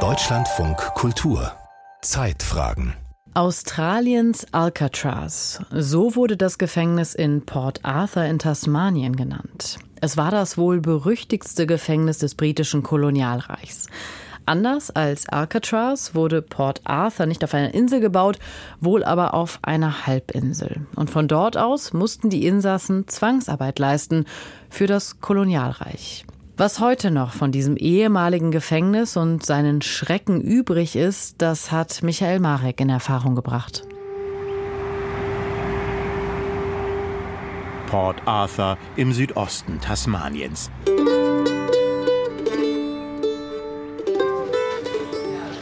Deutschlandfunk Kultur Zeitfragen Australiens Alcatraz. So wurde das Gefängnis in Port Arthur in Tasmanien genannt. Es war das wohl berüchtigste Gefängnis des britischen Kolonialreichs. Anders als Alcatraz wurde Port Arthur nicht auf einer Insel gebaut, wohl aber auf einer Halbinsel. Und von dort aus mussten die Insassen Zwangsarbeit leisten für das Kolonialreich. Was heute noch von diesem ehemaligen Gefängnis und seinen Schrecken übrig ist, das hat Michael Marek in Erfahrung gebracht. Port Arthur im Südosten Tasmaniens.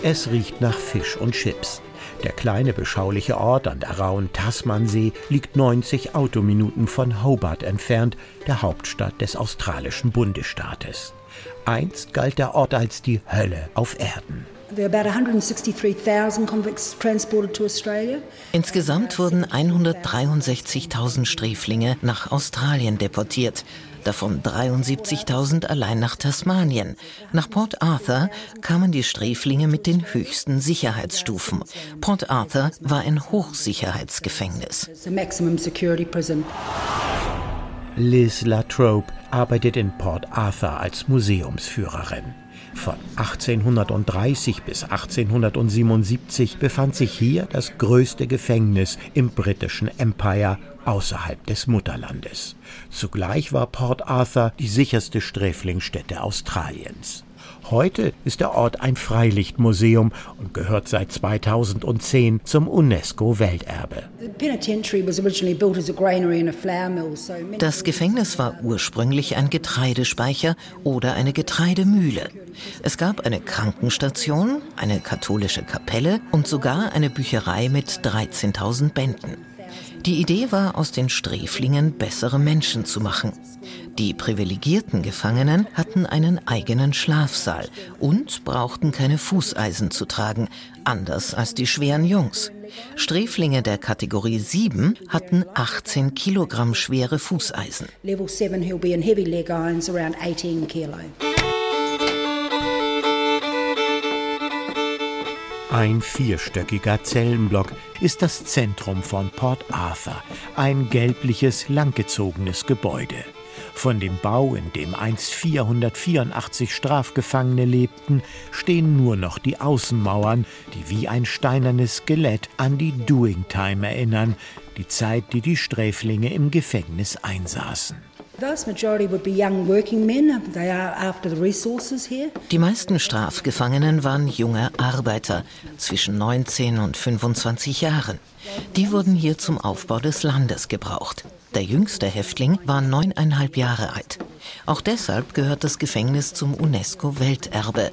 Es riecht nach Fisch und Chips. Der kleine beschauliche Ort an der rauen Tasmansee liegt 90 Autominuten von Hobart entfernt, der Hauptstadt des australischen Bundesstaates. Einst galt der Ort als die Hölle auf Erden. Insgesamt wurden 163.000 Sträflinge nach Australien deportiert davon 73.000 allein nach Tasmanien. Nach Port Arthur kamen die Sträflinge mit den höchsten Sicherheitsstufen. Port Arthur war ein Hochsicherheitsgefängnis. Liz Latrobe arbeitet in Port Arthur als Museumsführerin. Von 1830 bis 1877 befand sich hier das größte Gefängnis im britischen Empire außerhalb des Mutterlandes. Zugleich war Port Arthur die sicherste Sträflingsstätte Australiens. Heute ist der Ort ein Freilichtmuseum und gehört seit 2010 zum UNESCO-Welterbe. Das Gefängnis war ursprünglich ein Getreidespeicher oder eine Getreidemühle. Es gab eine Krankenstation, eine katholische Kapelle und sogar eine Bücherei mit 13.000 Bänden. Die Idee war, aus den Sträflingen bessere Menschen zu machen. Die privilegierten Gefangenen hatten einen eigenen Schlafsaal und brauchten keine Fußeisen zu tragen, anders als die schweren Jungs. Sträflinge der Kategorie 7 hatten 18 Kilogramm schwere Fußeisen. Level 7 he'll be in heavy leg irons around 18 kilo. Ein vierstöckiger Zellenblock ist das Zentrum von Port Arthur, ein gelbliches, langgezogenes Gebäude. Von dem Bau, in dem einst 484 Strafgefangene lebten, stehen nur noch die Außenmauern, die wie ein steinernes Skelett an die Doing Time erinnern, die Zeit, die die Sträflinge im Gefängnis einsaßen. Die meisten Strafgefangenen waren junge Arbeiter zwischen 19 und 25 Jahren. Die wurden hier zum Aufbau des Landes gebraucht. Der jüngste Häftling war neuneinhalb Jahre alt. Auch deshalb gehört das Gefängnis zum UNESCO-Welterbe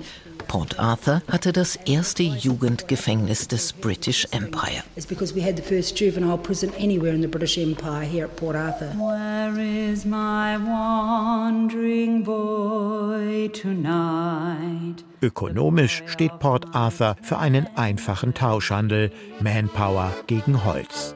Port Arthur hatte das erste Jugendgefängnis des British Empire. It's because we had the first juvenile prison anywhere in the British Empire here at Port Arthur. Where is my wandering boy tonight? Ökonomisch steht Port Arthur für einen einfachen Tauschhandel, Manpower gegen Holz.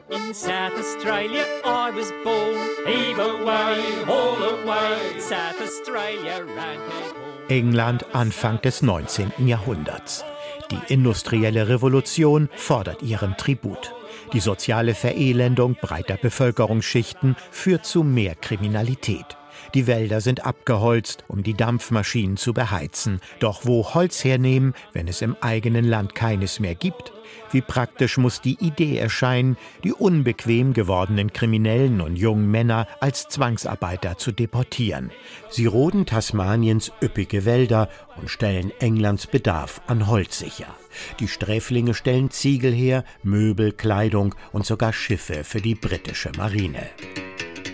England Anfang des 19. Jahrhunderts. Die industrielle Revolution fordert ihren Tribut. Die soziale Verelendung breiter Bevölkerungsschichten führt zu mehr Kriminalität. Die Wälder sind abgeholzt, um die Dampfmaschinen zu beheizen. Doch wo Holz hernehmen, wenn es im eigenen Land keines mehr gibt? Wie praktisch muss die Idee erscheinen, die unbequem gewordenen Kriminellen und jungen Männer als Zwangsarbeiter zu deportieren. Sie roden Tasmaniens üppige Wälder und stellen Englands Bedarf an Holz sicher. Die Sträflinge stellen Ziegel her, Möbel, Kleidung und sogar Schiffe für die britische Marine.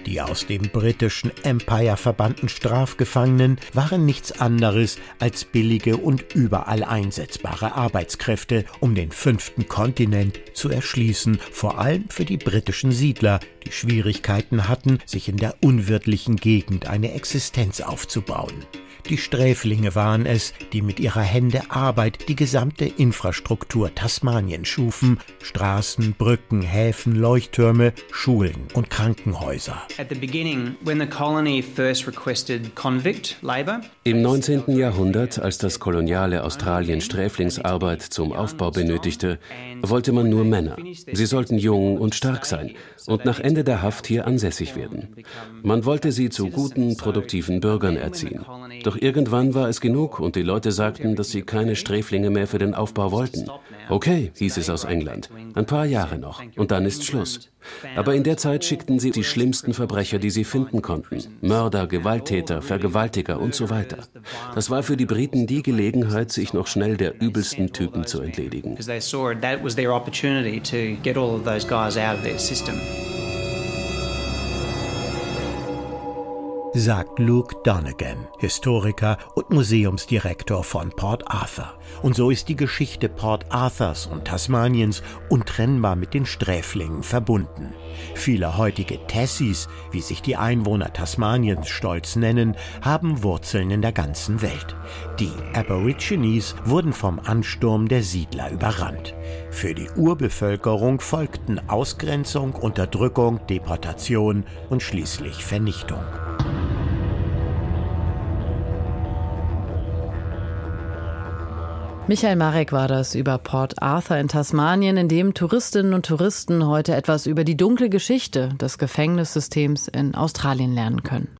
Die aus dem britischen Empire verbannten Strafgefangenen waren nichts anderes als billige und überall einsetzbare Arbeitskräfte, um den fünften Kontinent zu erschließen, vor allem für die britischen Siedler, die Schwierigkeiten hatten, sich in der unwirtlichen Gegend eine Existenz aufzubauen. Die Sträflinge waren es, die mit ihrer Hände Arbeit die gesamte Infrastruktur Tasmaniens schufen: Straßen, Brücken, Häfen, Leuchttürme, Schulen und Krankenhäuser. Im 19. Jahrhundert, als das koloniale Australien Sträflingsarbeit zum Aufbau benötigte, wollte man nur Männer. Sie sollten jung und stark sein und nach Ende der Haft hier ansässig werden. Man wollte sie zu guten, produktiven Bürgern erziehen. Doch irgendwann war es genug und die Leute sagten, dass sie keine Sträflinge mehr für den Aufbau wollten. Okay, hieß es aus England. Ein paar Jahre noch und dann ist Schluss. Aber in der Zeit schickten sie die schlimmsten Verbrecher, die sie finden konnten. Mörder, Gewalttäter, Vergewaltiger und so weiter. Das war für die Briten die Gelegenheit, sich noch schnell der übelsten Typen zu entledigen. Sagt Luke Donegan, Historiker und Museumsdirektor von Port Arthur. Und so ist die Geschichte Port Arthurs und Tasmaniens untrennbar mit den Sträflingen verbunden. Viele heutige Tessies, wie sich die Einwohner Tasmaniens stolz nennen, haben Wurzeln in der ganzen Welt. Die Aborigines wurden vom Ansturm der Siedler überrannt. Für die Urbevölkerung folgten Ausgrenzung, Unterdrückung, Deportation und schließlich Vernichtung. Michael Marek war das über Port Arthur in Tasmanien, in dem Touristinnen und Touristen heute etwas über die dunkle Geschichte des Gefängnissystems in Australien lernen können.